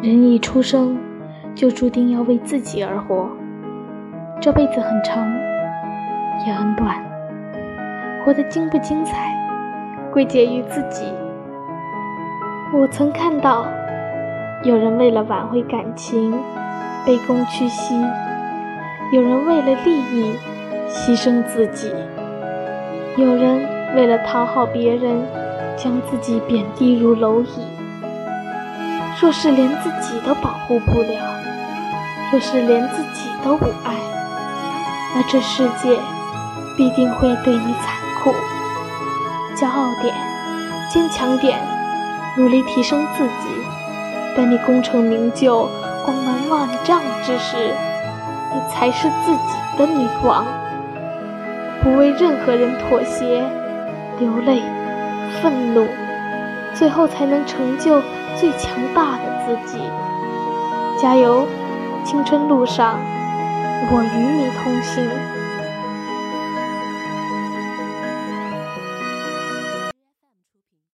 人一出生就注定要为自己而活，这辈子很长，也很短，活得精不精彩，归结于自己。我曾看到有人为了挽回感情，卑躬屈膝；有人为了利益牺牲自己；有人为了讨好别人，将自己贬低如蝼蚁。若是连自己都保护不了，若是连自己都不爱，那这世界必定会对你残酷。骄傲点，坚强点，努力提升自己。待你功成名就、光芒万丈之时，你才是自己的女王。不为任何人妥协，流泪、愤怒，最后才能成就。最强大的自己，加油！青春路上，我与你同行。